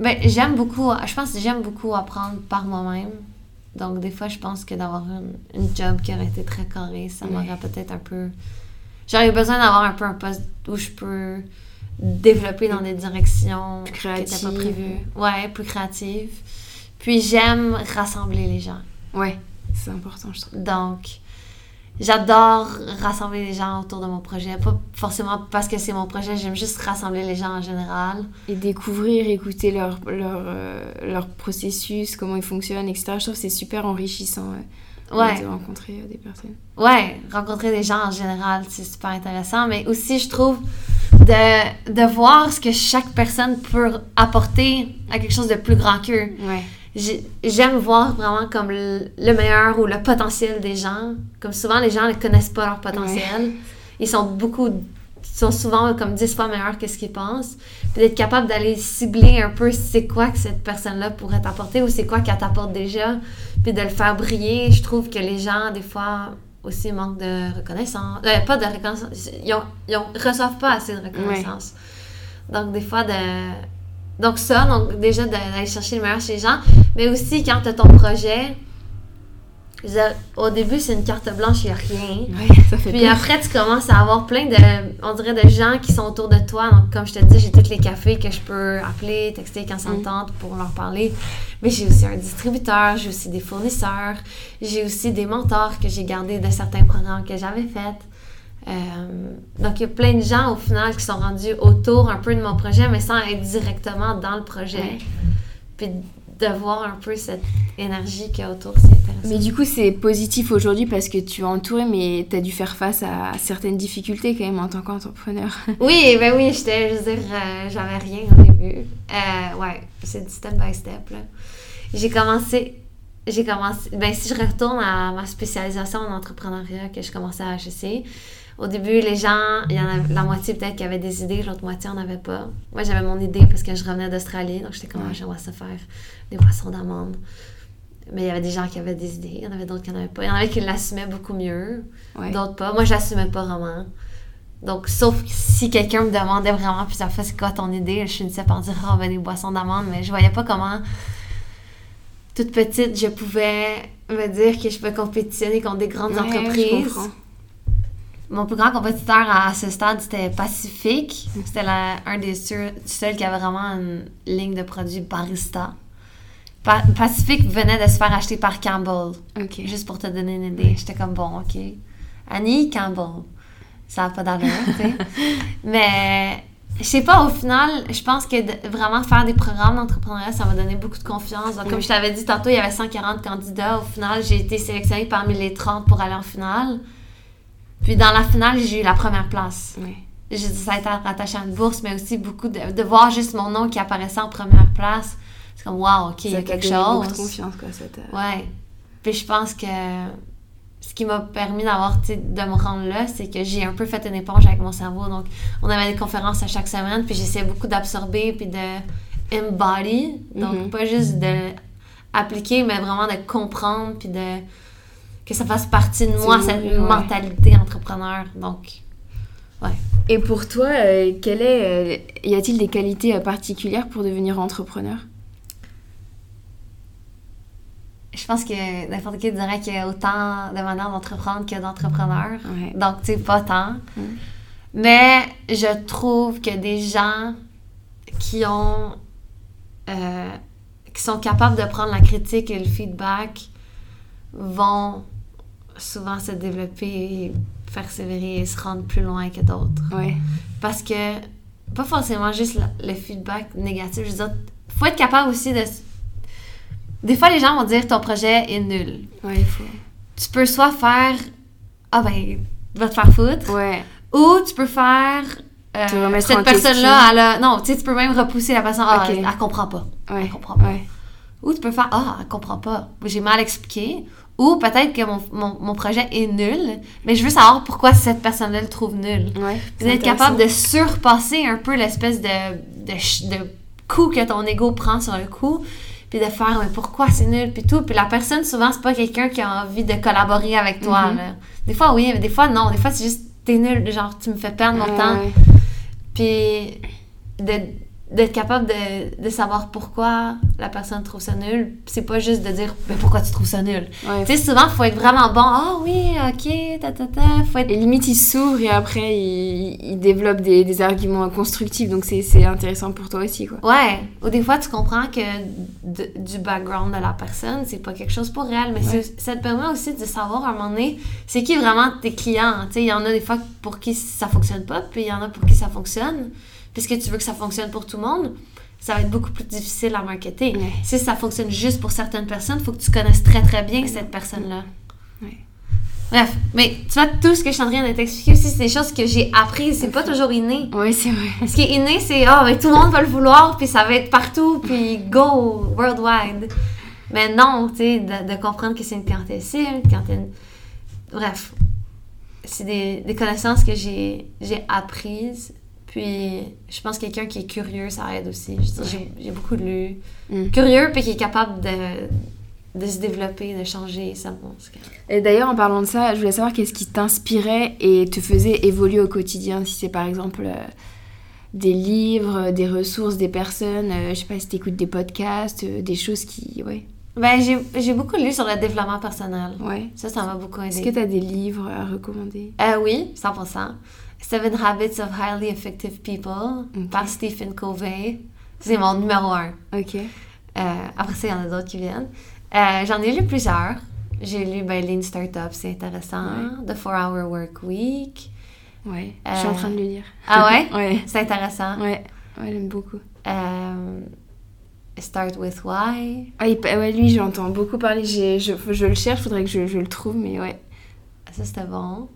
Ben, j'aime beaucoup, je pense que j'aime beaucoup apprendre par moi-même. Donc, des fois, je pense que d'avoir une, une, job qui aurait été très carré, ça m'aurait peut-être un peu. J'aurais besoin d'avoir un peu un poste où je peux développer dans des directions plus créatives. n'étaient pas prévues. Ouais, plus créatives. Puis, j'aime rassembler les gens. Ouais, c'est important, je trouve. Donc, j'adore rassembler les gens autour de mon projet. Pas forcément parce que c'est mon projet, j'aime juste rassembler les gens en général. Et découvrir, écouter leur, leur, euh, leur processus, comment ils fonctionnent, etc. Je trouve que c'est super enrichissant ouais. de rencontrer euh, des personnes. Ouais, rencontrer des gens en général, c'est super intéressant. Mais aussi, je trouve de, de voir ce que chaque personne peut apporter à quelque chose de plus grand qu'eux. Ouais j'aime voir vraiment comme le, meilleur ou le potentiel des gens. Comme souvent, les gens ne connaissent pas leur potentiel. Ils sont beaucoup, sont souvent comme 10 fois meilleurs que ce qu'ils pensent. Puis d'être capable d'aller cibler un peu c'est quoi que cette personne-là pourrait t'apporter ou c'est quoi qu'elle t'apporte déjà. Puis de le faire briller. Je trouve que les gens, des fois, aussi manquent de reconnaissance. Euh, pas de reconnaissance. Ils, ne reçoivent pas assez de reconnaissance. Donc, des fois, de donc ça, donc déjà d'aller chercher le meilleur chez les gens, mais aussi quand tu as ton projet, au début c'est une carte blanche, il n'y a rien. ça fait Puis après tu commences à avoir plein de, on dirait, de gens qui sont autour de toi. Donc comme je te dis, j'ai tous les cafés que je peux appeler, texter quand ça me mm. tente pour leur parler. Mais j'ai aussi un distributeur, j'ai aussi des fournisseurs, j'ai aussi des mentors que j'ai gardés de certains programmes que j'avais faits. Euh, donc, il y a plein de gens, au final, qui sont rendus autour un peu de mon projet, mais sans être directement dans le projet. Puis de voir un peu cette énergie qu'il y a autour. Mais du coup, c'est positif aujourd'hui parce que tu es entourée, mais tu as dû faire face à certaines difficultés quand même en tant qu'entrepreneur. oui, ben oui, j'étais, je veux dire, euh, j'avais rien au début. Euh, ouais, c'est du step by step. J'ai commencé, j'ai commencé, ben si je retourne à ma spécialisation en entrepreneuriat que je commençais à HEC, au début, les gens, il y en avait la moitié peut-être qui avaient des idées, l'autre moitié en avait pas. Moi, j'avais mon idée parce que je revenais d'Australie, donc j'étais comme, ah, j'aimerais ça faire des poissons d'amande. Mais il y avait des gens qui avaient des idées, il y en avait d'autres qui n'en avaient pas. Il y en avait qui l'assumaient beaucoup mieux, d'autres pas. Moi, je l'assumais pas vraiment. Donc, sauf si quelqu'un me demandait vraiment plusieurs fois c'est quoi ton idée, je finissais par dire, oh, ben des boissons d'amande, mais je voyais pas comment, toute petite, je pouvais me dire que je peux compétitionner contre des grandes entreprises mon plus grand compétiteur à ce stade, c'était Pacific. C'était un des seuls qui avait vraiment une ligne de produits barista. Pacific venait de se faire acheter par Campbell. Juste pour te donner une idée. J'étais comme, bon, OK. Annie Campbell. Ça n'a pas d'allure, tu sais. Mais je sais pas, au final, je pense que vraiment faire des programmes d'entrepreneuriat, ça m'a donné beaucoup de confiance. comme je t'avais dit tantôt, il y avait 140 candidats. Au final, j'ai été sélectionnée parmi les 30 pour aller en finale. Puis dans la finale, j'ai eu la première place. Oui. Ça a été rattaché à une bourse, mais aussi beaucoup de, de voir juste mon nom qui apparaissait en première place. C'est comme, wow, OK, il y a quelque chose. beaucoup de confiance, quoi, cette... Ouais. Puis je pense que ce qui m'a permis d'avoir, de me rendre là, c'est que j'ai un peu fait une éponge avec mon cerveau. Donc, on avait des conférences à chaque semaine, puis j'essayais beaucoup d'absorber, puis de embody. Donc, mm-hmm. pas juste de appliquer, mais vraiment de comprendre, puis de que ça fasse partie de moi, cette mentalité entrepreneur. Donc, ouais. Et pour toi, euh, quelle est, euh, y a-t-il des qualités euh, particulières pour devenir entrepreneur? Je pense que n'importe qui dirait qu'il y a autant de manières d'entreprendre que d'entrepreneurs. Donc, tu sais, pas tant. Mais je trouve que des gens qui ont. qui sont capables de prendre la critique et le feedback vont souvent se développer et persévérer et se rendre plus loin que d'autres. Ouais. Parce que, pas forcément juste le, feedback négatif, je veux dire, faut être capable aussi de. Des fois, les gens vont dire ton projet est nul. Ouais, il faut. Tu peux soit faire Ah ben, va te faire foutre. Ouais. Ou tu peux faire. Euh, cette personne-là, elle a. Non, tu sais, tu peux même repousser la personne. Ah, elle, comprend pas. Ouais. Elle comprend pas. Ou tu peux faire Ah, elle comprend pas. J'ai mal expliqué. Ou peut-être que mon, mon, mon, projet est nul, mais je veux savoir pourquoi cette personne-là le trouve nul. Ouais, Vous êtes capable de surpasser un peu l'espèce de, de, de, coup que ton ego prend sur le coup, puis de faire mais pourquoi c'est nul, puis tout. Puis la personne, souvent, c'est pas quelqu'un qui a envie de collaborer avec toi. Mm-hmm. Des fois, oui, mais des fois, non. Des fois, c'est juste t'es nul, genre tu me fais perdre mon temps. Puis de d'être capable de, de, savoir pourquoi la personne trouve ça nul. C'est pas juste de dire mais pourquoi tu trouves ça nul. Tu sais, souvent, il faut être vraiment bon. Ah oui, ok, ta ta ta. Faut être... Et limite, il s'ouvre et après, il, il développe des, des, arguments constructifs. Donc, c'est intéressant pour toi aussi, quoi. Ouais. Ou des fois, tu comprends que du background de la personne, c'est pas quelque chose pour elle. Mais ça te permet aussi de savoir à un moment donné, c'est qui vraiment tes clients. Tu sais, il y en a des fois pour qui ça fonctionne pas, puis il y en a pour qui ça fonctionne puisque tu veux que ça fonctionne pour tout le monde, ça va être beaucoup plus difficile à marketer. Si ça fonctionne juste pour certaines personnes, il faut que tu connaisses très très bien cette personne-là. Bref, mais tu vois, tout ce que je suis en train de t'expliquer aussi, c'est des choses que j'ai apprises. C'est pas toujours inné. Oui, c'est vrai. Ce qui est inné, c'est oh, tout le monde va le vouloir, puis ça va être partout, puis go, worldwide. Mais non, tu sais, de, comprendre que c'est une clientèle cible, une Bref, c'est des, des connaissances que j'ai apprises puis, je pense que quelqu'un qui est curieux, ça aide aussi. J'ai beaucoup lu. Mm. Curieux, puis qui est capable de, de se développer, de changer, ça montre. Et d'ailleurs, en parlant de ça, je voulais savoir qu'est-ce qui t'inspirait et te faisait évoluer au quotidien. Si c'est par exemple euh, des livres, des ressources, des personnes, euh, je sais pas si t'écoutes des podcasts, euh, des choses qui. Ouais. Ben, j'ai beaucoup lu sur le développement personnel. Ouais. Ça, ça m'a beaucoup aidé. Est-ce que tu as des livres à recommander? oui, 100%. Seven Habits of Highly Effective People par Stephen Covey. C'est mon numéro un. OK. Euh, après ça, il y en a d'autres qui viennent. Euh, j'en ai lu plusieurs. J'ai lu ben, Lean Startup, c'est intéressant. The Four Hour Work Week. Ouais, je suis en train de le lire. Ah ouais? ouais. C'est intéressant. Ouais, ouais j'aime beaucoup. Euh, Start with Why. Ah, il- ouais, lui, j'entends beaucoup parler. Je, je le cherche, faudrait que je, je le trouve, mais ouais. Ça, c'était bon.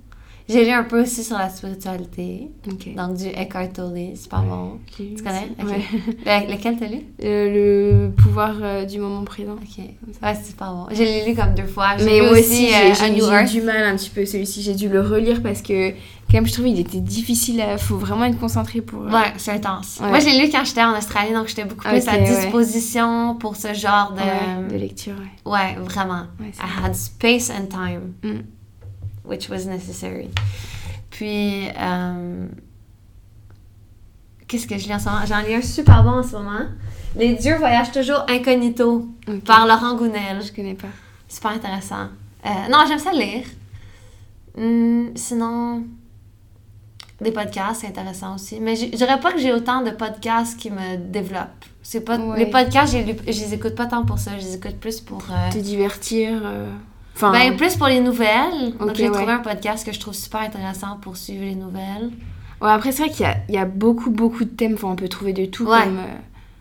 J'ai lu un peu aussi sur la spiritualité. Donc, du Eckhart Tolle, c'est pas bon. Tu connais? Ok. Ouais. Le- lequel t'as lu? Euh, le pouvoir euh, du moment présent. Ok. Ouais, c'est pas bon. Je l'ai lu comme deux fois. Mais moi aussi, j'ai Earth. du mal un petit peu celui-ci. J'ai dû le relire parce que, quand même, je trouvais qu'il était difficile à. Faut vraiment être concentré pour. euh, Ouais, c'est intense. Ouais. Moi, je l'ai lu quand j'étais en Australie, donc j'étais beaucoup plus à ouais. disposition pour ce genre de... ouais, de lecture, ouais. Ouais, vraiment. I had space and time, Mm. Which was necessary. Puis, euh, qu'est-ce que je lis en ce moment? J'en lis un super bon en ce moment. Les dieux voyagent toujours incognito par Laurent Gounel. Je connais pas. Super intéressant. Euh, non, j'aime ça lire. Hum, sinon, des podcasts, c'est intéressant aussi. Mais je dirais pas que j'ai autant de podcasts qui me développent. C'est pas. Les podcasts, je les écoute pas tant pour ça. Je les écoute plus pour... euh, Te divertir. euh, Enfin. ben, plus pour les nouvelles. Donc, j'ai ouais. trouvé un podcast que je trouve super intéressant pour suivre les nouvelles. Ouais, après, c'est vrai qu'il y a, il y a beaucoup, beaucoup de thèmes. Enfin, on peut trouver de tout. Ouais. Comme, euh,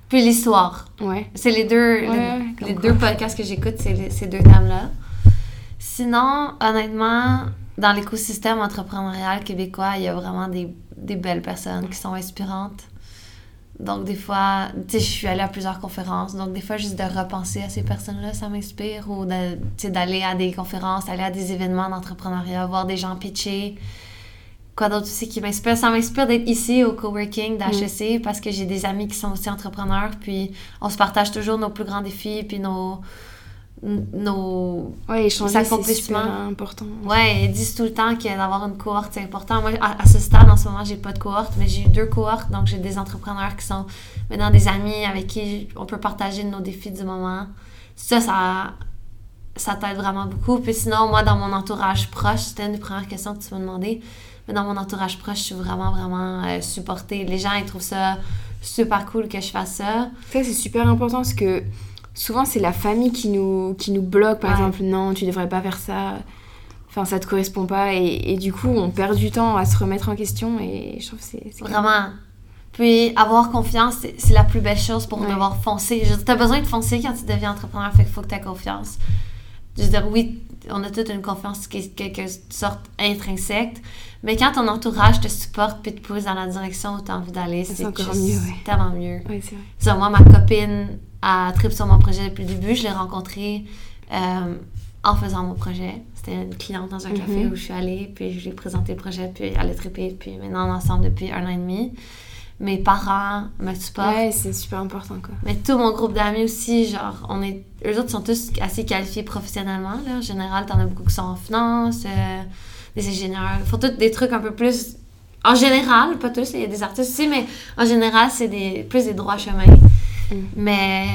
Puis l'histoire. Ouais. C'est les deux, les- Ouais, les, comme deux podcasts que j'écoute, c'est ces deux thèmes-là. Sinon, honnêtement, dans l'écosystème entrepreneurial québécois, il y a vraiment des, des belles personnes qui sont inspirantes. Donc, des fois, tu sais, je suis allée à plusieurs conférences. Donc, des fois, juste de repenser à ces personnes-là, ça m'inspire. Ou de- tu sais, d'aller à des conférences, aller à des événements d'entrepreneuriat, voir des gens pitcher. Quoi d'autre aussi qui m'inspire? Ça m'inspire d'être ici au coworking d'HEC parce que j'ai des amis qui sont aussi entrepreneurs. Puis, on se partage toujours nos plus grands défis, puis nos. Nos Ouais, échanger, c'est Accomplissement. super important. Ouais, ils disent tout le temps que d'avoir une cohorte, c'est important. Moi, à, à ce stade, en ce moment, j'ai pas de cohorte, mais j'ai eu deux cohortes. Donc, j'ai des entrepreneurs qui sont maintenant des amis avec qui on peut partager nos défis du moment. Ça, ça, ça t'aide vraiment beaucoup. Puis sinon, moi, dans mon entourage proche, c'était une des premières questions que tu m'as demandé. Mais dans mon entourage proche, je suis vraiment, vraiment euh, supportée. Les gens, ils trouvent ça super cool que je fasse ça. Ça, c'est super important parce que souvent, c'est la famille qui nous, qui nous bloque. Par Ouais. exemple, non, tu devrais pas faire ça. Enfin, ça te correspond pas. Et, et du coup, on perd du temps à se remettre en question. Et je trouve que c'est. Vraiment. Puis avoir confiance, c'est la plus belle chose pour Ouais. devoir foncer. Dire, t'as besoin de foncer quand tu deviens entrepreneur, fait qu'il faut que tu aies confiance. Je veux dire, oui, on a toute une confiance qui est quelque sorte intrinsèque, mais quand ton entourage te supporte puis te pousse dans la direction où tu as envie d'aller, C'est encore mieux, ouais. tellement mieux. Ouais, c'est vrai. Moi, ma copine a trip sur mon projet depuis le début. Je l'ai rencontrée euh, en faisant mon projet. C'était une cliente dans un café Mhm. où je suis allée, puis je lui ai présenté le projet, puis elle a trippé, puis maintenant on est ensemble depuis un an et demi. Mes parents me supportent. Ouais, c'est super important, quoi. Mais tout mon groupe d'amis aussi, genre, on est... Eux autres sont tous assez qualifiés professionnellement, là. En général, t'en as beaucoup qui sont en finance, euh, des ingénieurs. Ils font tous des trucs un peu plus... En général, pas tous, il y a des artistes aussi, mais en général, c'est des... plus des droits chemins. Mm. Mais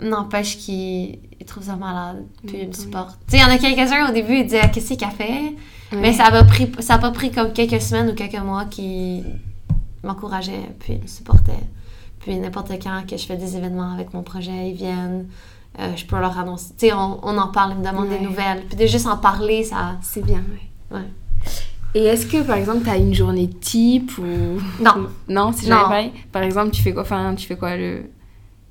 n'empêche qu'ils ils trouvent ça malade, puis ils me mieux. supportent. Tu sais, il y en a quelques-uns au début, ils disaient « Qu'est-ce qu'elle fait? Ouais. Mais ça a pas pris ça pas pris comme quelques semaines ou quelques mois qui m'encourageaient puis me supportaient. Puis n'importe quand que je fais des événements avec mon projet, ils viennent. Euh, je peux leur annoncer. Tu sais, on, on en parle, ils me demandent Ouais. des nouvelles. Puis de juste en parler, ça. C'est bien, ouais. Ouais. Et est-ce que, par exemple, t'as une journée type ou... Non. Non, c'est jamais pareil Par exemple, tu fais quoi Enfin, tu fais quoi le...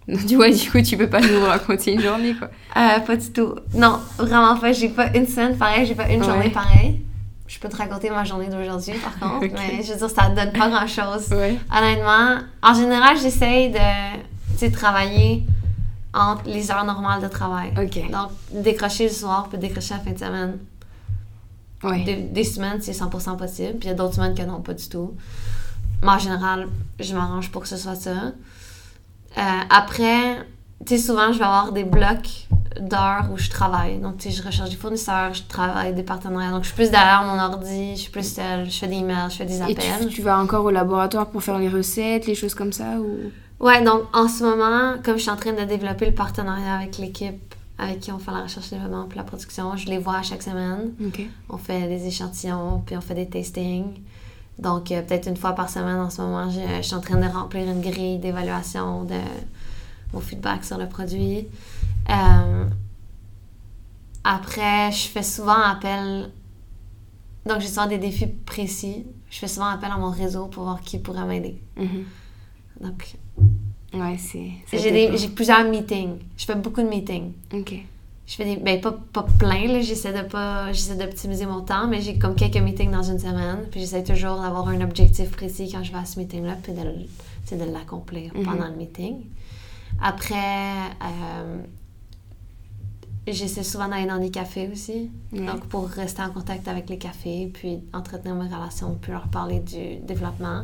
Non, tu vois, du coup, tu peux pas nous raconter une journée, quoi. Euh, pas du tout. Non, vraiment pas. J'ai pas une semaine pareille, j'ai pas une Ouais. journée pareille. Je peux te raconter ma journée d'aujourd'hui, par contre. Mais je veux dire, ça donne pas grand-chose. Ouais. Honnêtement, en général, j'essaye de travailler entre les heures normales de travail. Donc, décrocher le soir, puis décrocher la fin de semaine. Ouais. Des, des semaines, c'est 100% possible, puis il y a d'autres semaines que non, pas du tout. Mais en général, je m'arrange pour que ce soit ça. Euh, après, tu sais, souvent, je vais avoir des blocs d'heures où je travaille. Donc, tu sais, je recherche des fournisseurs, je travaille des partenariats. Donc, je suis plus derrière mon ordi, je suis plus seule, je fais des emails, je fais des Et appels. tu, tu vas encore au laboratoire pour faire les recettes, les choses comme ça ou... Ouais, donc en ce moment, comme je suis en train de développer le partenariat avec l'équipe avec qui on fait la recherche développement puis la production, je les vois à chaque semaine. On fait des échantillons, puis on fait des tastings. Donc, euh, peut-être une fois par semaine en ce moment, je, je suis en train de remplir une grille d'évaluation de mon feedback sur le produit. Euh, après, je fais souvent appel. Donc, j'ai souvent des défis précis. Je fais souvent appel à mon réseau pour voir qui pourrait m'aider. Mhm. Donc, Ouais, c'est. J'ai plusieurs meetings. Je fais beaucoup de meetings. Ok. Je fais des. Ben, pas, pas plein, là. J'essaie de pas. J'essaie d'optimiser mon temps, mais j'ai comme quelques meetings dans une semaine. Puis j'essaie toujours d'avoir un objectif précis quand je vais à ce meeting-là, puis de, de l'accomplir Mhm. pendant le meeting. Après, euh, j'essaie souvent d'aller dans des cafés aussi. Donc, pour rester en contact avec les cafés, puis entretenir mes relations, puis leur parler du développement.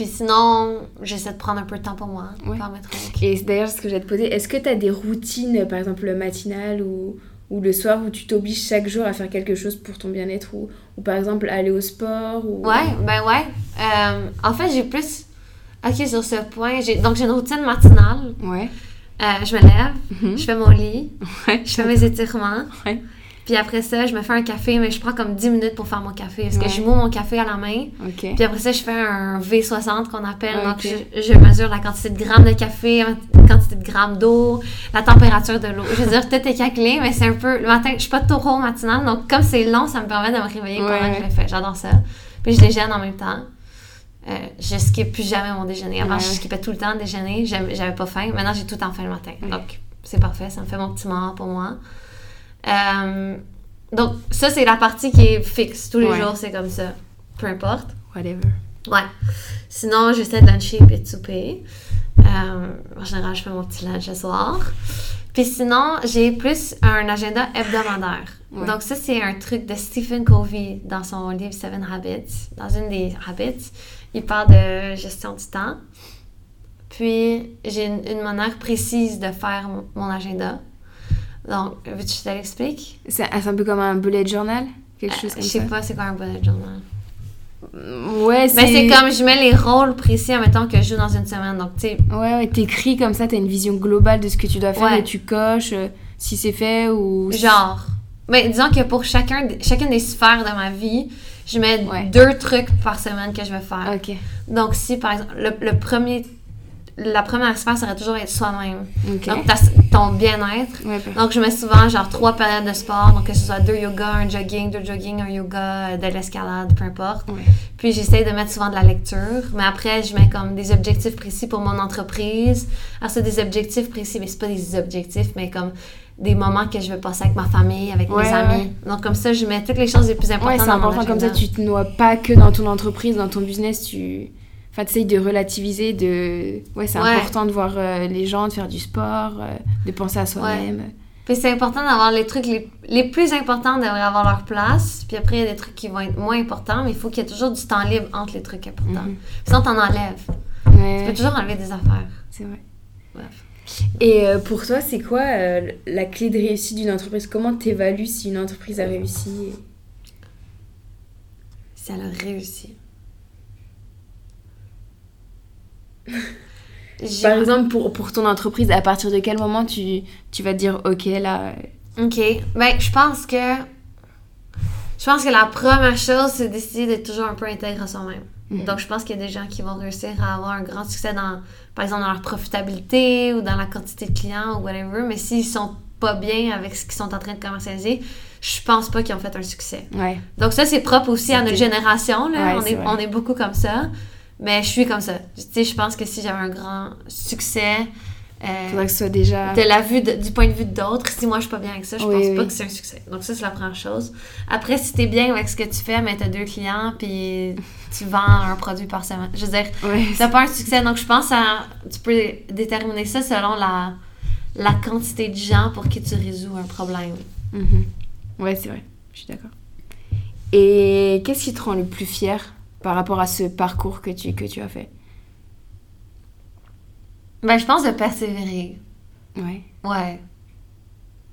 Puis sinon, j'essaie de prendre un peu de temps pour moi, Ouais. trucs. Et d'ailleurs, ce que j'allais te poser, est-ce que tu as des routines, par exemple le matinal ou, ou le soir, où tu t'obliges chaque jour à faire quelque chose pour ton bien-être ou, ou par exemple aller au sport ou... Ouais, ben ouais. Euh, en fait, j'ai plus. Ok, sur ce point, j'ai donc j'ai une routine matinale. Ouais. Euh, je me lève, Mhm. je fais mon lit, Ouais. je fais mes étirements. Ouais. Puis après ça, je me fais un café, mais je prends comme 10 minutes pour faire mon café. Parce Ouais. que je moue mon café à la main. Puis après ça, je fais un V60 qu'on appelle. Donc, je, je mesure la quantité de grammes de café, la quantité de grammes d'eau, la température de l'eau. Je veux dire, tout est calculé, mais c'est un peu. Le matin, je suis pas trop matinale. Donc, comme c'est long, ça me permet de me réveiller pendant ouais. que je le fais. J'adore ça. Puis je déjeune en même temps. Euh, je skippe plus jamais mon déjeuner. Avant, Ouais, je skippais tout le temps le déjeuner. J'avais pas faim. Maintenant, j'ai tout le temps faim le matin. Donc, c'est parfait. Ça me fait mon petit moment pour moi. Euh, donc, ça, c'est la partie qui est fixe. Tous les Ouais. jours, c'est comme ça. Peu importe. Whatever. Ouais. Sinon, j'essaie de luncher puis de souper. Euh, en général, je fais mon petit lunch le soir. Puis sinon, j'ai plus un agenda hebdomadaire. Ouais. Donc ça, c'est un truc de Stephen Covey dans son livre Seven Habits. Dans une des Habits, il parle de gestion du temps. Puis, j'ai une, une manière précise de faire mon, mon agenda. Donc, veux-tu que je te l'explique? C'est c'est un peu comme un bullet journal Quelque Euh, chose Je comme sais ça pas c'est quoi un bullet journal? Ouais, Ben, c'est comme je mets les rôles précis, admettons, que je joue dans une semaine. Donc, tu sais, Ouais, ouais, t'écris comme ça, t'as une vision globale de ce que tu dois faire Ouais. et tu coches euh, si c'est fait ou... Genre. Mais disons que pour chacun, chacune des sphères de ma vie, je mets Ouais. deux trucs par semaine que je vais faire. Ok, Donc, si par exemple, le, le premier, la première sphère serait toujours être soi-même. Donc, ton bien-être. Ouais. Donc, je mets souvent genre trois périodes de sport. Donc, que ce soit deux yoga, un jogging, deux jogging, un yoga, euh, de l'escalade, peu importe. Ouais. Puis, j'essaye de mettre souvent de la lecture. Mais après, je mets comme des objectifs précis pour mon entreprise. Alors, c'est des objectifs précis, mais c'est pas des objectifs, mais comme des moments que je veux passer avec ma famille, avec Ouais, mes amis. Donc, comme ça, je mets toutes les choses les plus importantes dans mon important comme ça, tu te noies pas que dans ton entreprise, dans ton business, tu... Enfin, tu de relativiser, de... Ouais, c'est Ouais. important de voir euh, les gens, de faire du sport, euh, de penser à soi-même. Puis c'est important d'avoir les trucs les, les plus importants devraient avoir leur place. Puis après, il y a des trucs qui vont être moins importants, mais il faut qu'il y ait toujours du temps libre entre les trucs importants. Mhm. Sinon, t'en enlèves. Ouais, Tu peux toujours enlever des affaires. c'est vrai. Bref. Et euh, pour toi, c'est quoi euh, la clé de réussite d'une entreprise? Comment t'évalues si une entreprise a réussi? Si elle a réussi. J'ai- Par exemple, pour, pour ton entreprise, à partir de quel moment tu, tu vas te dire, ok, là... OK. Ben, je pense que. Je pense que la première chose, c'est d'essayer d'être toujours un peu intègre à soi-même. Mhm. Donc, je pense qu'il y a des gens qui vont réussir à avoir un grand succès dans, par exemple, dans leur profitabilité ou dans la quantité de clients ou whatever. Mais s'ils sont pas bien avec ce qu'ils sont en train de commercialiser, je pense pas qu'ils ont fait un succès. Ouais. Donc, ça, c'est propre aussi à notre génération. Là. Ouais, on, est, on est beaucoup comme ça. Mais je suis comme ça. Tu sais, je pense que si j'avais un grand succès. euh, Faudrait que ce soit déjà... de la vue de- du point de vue d'autres. Si moi je suis pas bien avec ça, je Oui, pense oui. pas que c'est un succès. Donc ça c'est la première chose. Après si t'es bien avec ce que tu fais, mais t'as deux clients puis tu vends un produit par semaine. Je veux dire, Ouais, c'est pas un succès. Donc je pense à tu peux déterminer ça selon la la quantité de gens pour qui tu résous un problème. Mhm. Ouais, c'est vrai. Je suis d'accord. Et qu'est-ce qui te rend le plus fier? Par rapport à ce parcours que tu, que tu as fait? Ben je pense de persévérer. Ouais. Ouais.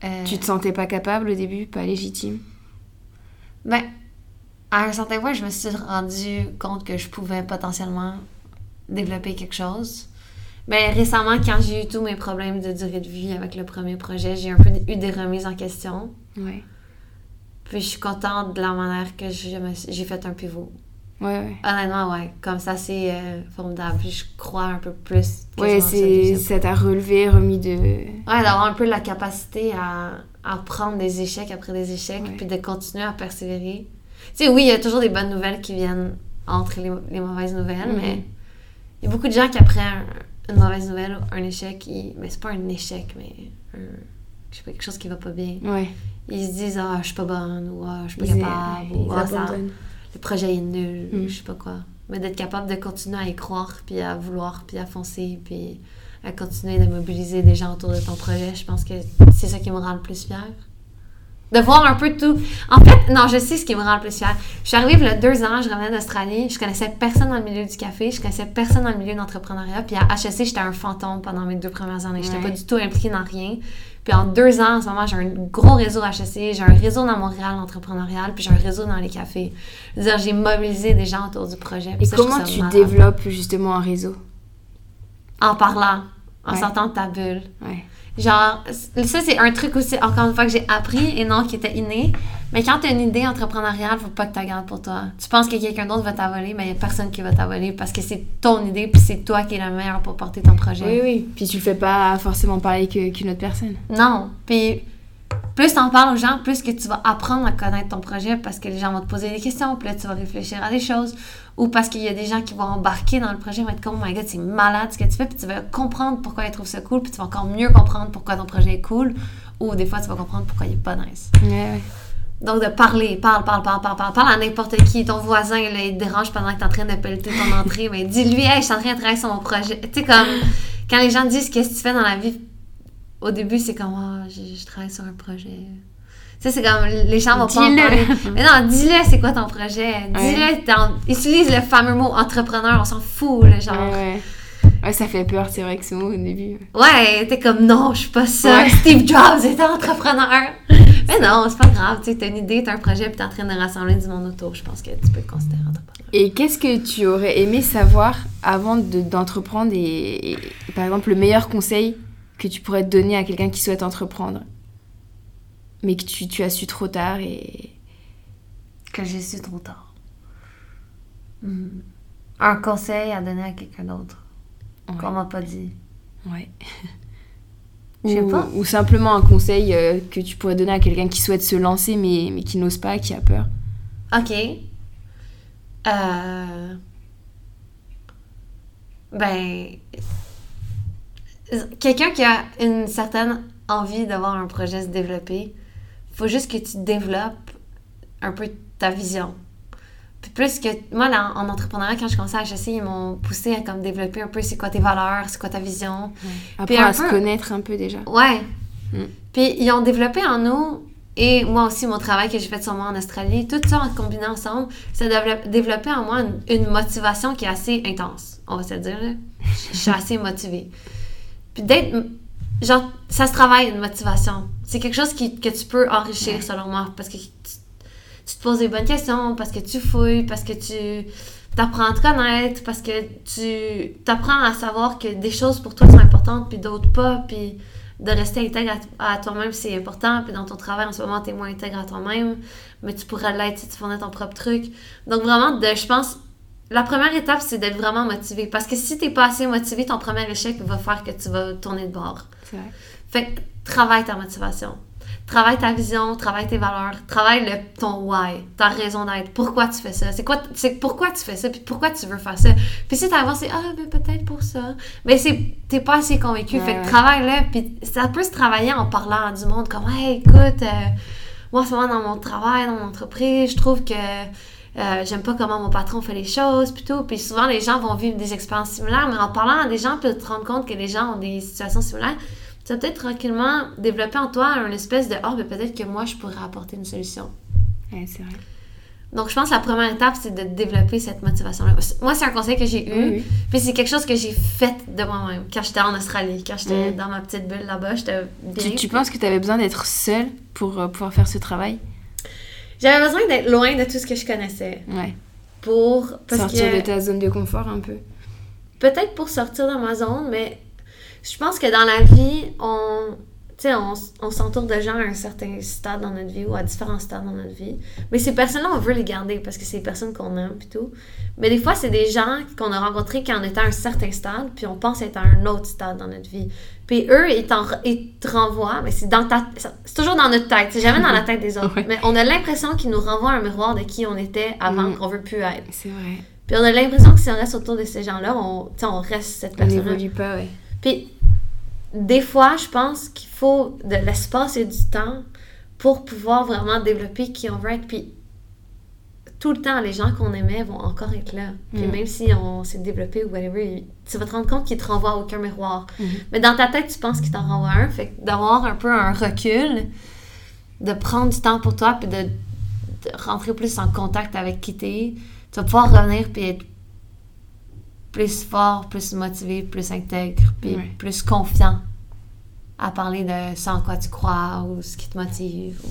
Euh, Tu te sentais pas capable au début, pas légitime? Ben, à un certain point, je me suis rendu compte que je pouvais potentiellement développer quelque chose. Mais récemment, quand j'ai eu tous mes problèmes de durée de vie avec le premier projet, j'ai un peu eu des remises en question. Ouais. Puis je suis contente de la manière que j'ai fait un pivot. Ouais, ouais. Honnêtement, ouais. Comme ça, c'est euh, formidable. Je crois un peu plus. Ouais, quasiment c'est, t'a relevé, remis de... Ouais, d'avoir un peu la capacité à, à prendre des échecs après des échecs, Ouais. puis de continuer à persévérer. Tu sais, oui, il y a toujours des bonnes nouvelles qui viennent entre les, les mauvaises nouvelles, Mhm. mais Il y a beaucoup de gens qui après un- une mauvaise nouvelle, un échec, ils... mais c'est pas un échec, mais un... je sais pas, quelque chose qui va pas bien. Ouais. Ils se disent ah je suis pas bonne ou ah je suis pas capable ou ah ça. Le projet est nul, Mm. je sais pas quoi. Mais d'être capable de continuer à y croire, puis à vouloir, puis à foncer, puis à continuer de mobiliser des gens autour de ton projet, je pense que c'est ça qui me rend le plus fière. De voir un peu tout. En fait, non, je sais ce qui me rend le plus fière. Je suis arrivée il y a deux ans, je revenais d'Australie, je connaissais personne dans le milieu du café, je connaissais personne dans le milieu de l'entrepreneuriat, puis à HEC, j'étais un fantôme pendant mes deux premières années. J'étais Ouais. pas du tout impliquée dans rien. Puis en deux ans, en ce moment, j'ai un gros réseau HEC, j'ai un réseau dans Montréal entrepreneurial, puis j'ai un réseau dans les cafés. Je veux dire, j'ai mobilisé des gens autour du projet. Et ça, comment tu développes justement un réseau? En parlant, en Ouais. sortant de ta bulle. Ouais. Genre, ça, c'est un truc aussi, encore une fois, que j'ai appris et non qui était inné. Mais quand tu as une idée entrepreneuriale, faut pas que tu la gardes pour toi. Tu penses que quelqu'un d'autre va t'avoler, mais il n'y a personne qui va t'avoler parce que c'est ton idée puis c'est toi qui es le meilleur pour porter ton projet. Oui, oui. Puis tu le fais pas forcément parler qu'une autre personne. Non. Puis plus t'en parles aux gens, plus que tu vas apprendre à connaître ton projet parce que les gens vont te poser des questions, puis là tu vas réfléchir à des choses. Ou parce qu'il y a des gens qui vont embarquer dans le projet, vont être comme, oh my god, c'est malade ce que tu fais, puis tu vas comprendre pourquoi ils trouvent ça cool, puis tu vas encore mieux comprendre pourquoi ton projet est cool. Ou des fois, tu vas comprendre pourquoi il est pas nice. Ouais, ouais. Donc, de parler, parle, parle, parle, parle, parle, parle à n'importe qui. Ton voisin, là, il te dérange pendant que t'es en train de pelleter ton entrée, mais dis-lui, hey, je suis en train de travailler sur mon projet. Tu sais, comme, quand les gens disent qu'est-ce que tu fais dans la vie, au début, c'est comme, ah, je, je travaille sur un projet. Tu sais, c'est comme, les gens vont pas en parler. Mais non, dis-le, c'est quoi ton projet? Dis-le, utilise le fameux mot entrepreneur, on s'en fout, le genre. Ouais, ouais. Ouais, ça fait peur, c'est vrai que ce mot au début. Ouais, t'es comme non, je suis pas ça. Ouais. Steve Jobs était entrepreneur. Mais non, c'est pas grave. Tu t'as une idée, t'as un projet, puis t'es en train de rassembler du monde autour. Je pense que tu peux te considérer entrepreneur. Et qu'est-ce que tu aurais aimé savoir avant de- d'entreprendre et, et, par exemple, le meilleur conseil que tu pourrais donner à quelqu'un qui souhaite entreprendre mais que tu, tu as su trop tard et... Que j'ai su trop tard. Hmm. Un conseil à donner à quelqu'un d'autre Ouais. qu'on m'a pas dit. Ouais. Je sais ou, pas. ou simplement un conseil euh, que tu pourrais donner à quelqu'un qui souhaite se lancer mais, mais qui n'ose pas, qui a peur. Ok. Euh... Ben. Quelqu'un qui a une certaine envie d'avoir un projet se développer, faut juste que tu développes un peu ta vision. Puis plus que. Moi, là, en entrepreneuriat, quand je commençais à HEC, ils m'ont poussé à comme développer un peu c'est quoi tes valeurs, c'est quoi ta vision. Apprendre un à se connaître un peu déjà. Ouais. Mm. Puis ils ont développé en nous, et moi aussi, mon travail que j'ai fait sur moi en Australie, tout ça en combinant ensemble, ça a dévelop- développé en moi une, une motivation qui est assez intense, on va se dire. là. Je suis assez motivée. Puis d'être. Genre, ça se travaille, une motivation. C'est quelque chose qui, que tu peux enrichir, Ouais. selon moi, parce que tu, tu te poses des bonnes questions, parce que tu fouilles, parce que tu t'apprends à te connaître, parce que tu t'apprends à savoir que des choses pour toi sont importantes, puis d'autres pas, puis de rester intègre à, à toi-même, c'est important. Puis dans ton travail, en ce moment, tu es moins intègre à toi-même, mais tu pourrais l'être si tu fournais ton propre truc. Donc vraiment, de, je pense, la première étape, c'est d'être vraiment motivé. Parce que si t'es pas assez motivé, ton premier échec va faire que tu vas tourner de bord. Vrai. Fait que travaille ta motivation. Travaille ta vision, travaille tes valeurs, travaille le, ton why, ta raison d'être. Pourquoi tu fais ça? C'est quoi, c'est pourquoi tu fais ça? Puis pourquoi tu veux faire ça? Puis si t'as avancé, ah, ben peut-être pour ça. Mais c'est, t'es pas assez convaincu. Ouais, fait que ouais. travaille-le. Puis ça peut se travailler en parlant à du monde comme, hey, écoute, euh, moi, moment, dans mon travail, dans mon entreprise, je trouve que euh, j'aime pas comment mon patron fait les choses, puis tout. Puis souvent, les gens vont vivre des expériences similaires, mais en parlant à des gens, puis te rendre compte que les gens ont des situations similaires, tu vas peut-être tranquillement développer en toi une espèce de « Ah, ben peut-être que moi, je pourrais apporter une solution. Ouais, c'est vrai. » Donc, je pense que la première étape, c'est de développer cette motivation-là. Moi, c'est un conseil que j'ai eu, Oui, puis c'est quelque chose que j'ai fait de moi-même quand j'étais en Australie, quand j'étais Mm. dans ma petite bulle là-bas, j'étais. Tu, tu penses que tu avais besoin d'être seule pour euh, pouvoir faire ce travail? J'avais besoin d'être loin de tout ce que je connaissais Ouais. pour... Parce Sortir que... de ta zone de confort un peu. peut-être pour sortir de ma zone, mais je pense que dans la vie, on, on, on s'entoure de gens à un certain stade dans notre vie ou à différents stades dans notre vie. Mais ces personnes-là, on veut les garder parce que c'est des personnes qu'on aime et tout. Mais des fois, c'est des gens qu'on a rencontrés quand on était à un certain stade, puis on pense être à un autre stade dans notre vie. Puis eux, ils, te renvoient, mais c'est dans ta, c'est toujours dans notre tête, c'est jamais dans la tête des autres. Ouais. Mais on a l'impression qu'ils nous renvoient un miroir de qui on était avant Mm. qu'on veut plus être. C'est vrai. Puis on a l'impression que si on reste autour de ces gens-là, on, on reste cette On personne n'évolue pas, ouais. Puis, des fois, je pense qu'il faut de l'espace et du temps pour pouvoir vraiment développer qui on veut être. Puis, tout le temps, les gens qu'on aimait vont encore être là. Puis, Mm. même si on s'est développé ou whatever, tu vas te rendre compte qu'ils te renvoient aucun miroir. Mhm. Mais dans ta tête, tu penses qu'ils t'en renvoient un. Fait d'avoir un peu un recul, de prendre du temps pour toi, puis de, de rentrer plus en contact avec qui t'es, tu vas pouvoir revenir puis être plus fort, plus motivé, plus intègre, puis plus confiant à parler de ce en quoi tu crois ou ce qui te motive. ou-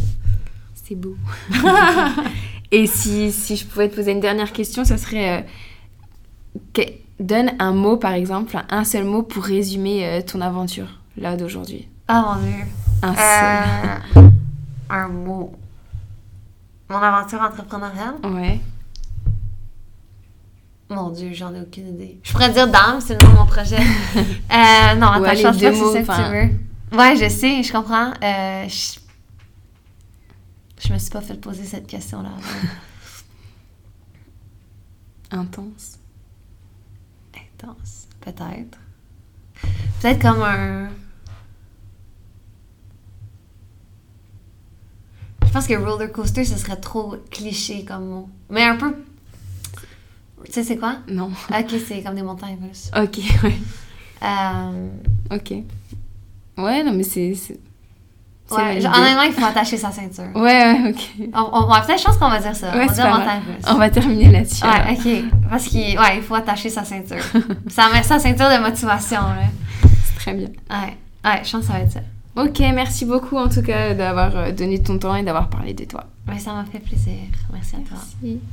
C'est beau. Et si, si je pouvais te poser une dernière question, ce serait... euh, que- donne un mot, par exemple, un seul mot pour résumer euh, ton aventure, là, d'aujourd'hui. Ah mon dieu. Un seul. Euh, un mot. Mon aventure entrepreneuriale? Ouais. Mon dieu, j'en ai aucune idée. Je pourrais dire dame, c'est le nom de mon projet. euh, non, attends, je pense pas que c'est ça que enfin. tu veux. Ouais, je sais, je comprends. Euh, je... je me suis pas fait poser cette question-là. Intense. Intense, peut-être. Peut-être comme un... Je pense que roller coaster, ce serait trop cliché comme mot. Mais un peu... Tu sais, c'est quoi? Non. Ok, c'est comme des montagnes russes. Ok, ouais. Euh, Ok. Ouais, non, mais c'est... ouais, genre, honnêtement, il faut attacher sa ceinture. Ouais, ouais, ok. On, on- ouais, peut-être, je pense qu'on va dire ça. Ouais, on va dire montagne russe. On va terminer là-dessus. alors. Ouais, ok. Parce qu'il ouais, il faut attacher sa ceinture. ça met sa ceinture de motivation, là. C'est très bien. Ouais, ouais, je pense que ça va être ça. Ok, merci beaucoup en tout cas d'avoir euh, donné ton temps et d'avoir parlé de toi. Ouais, ça m'a fait plaisir. Merci à toi. Merci.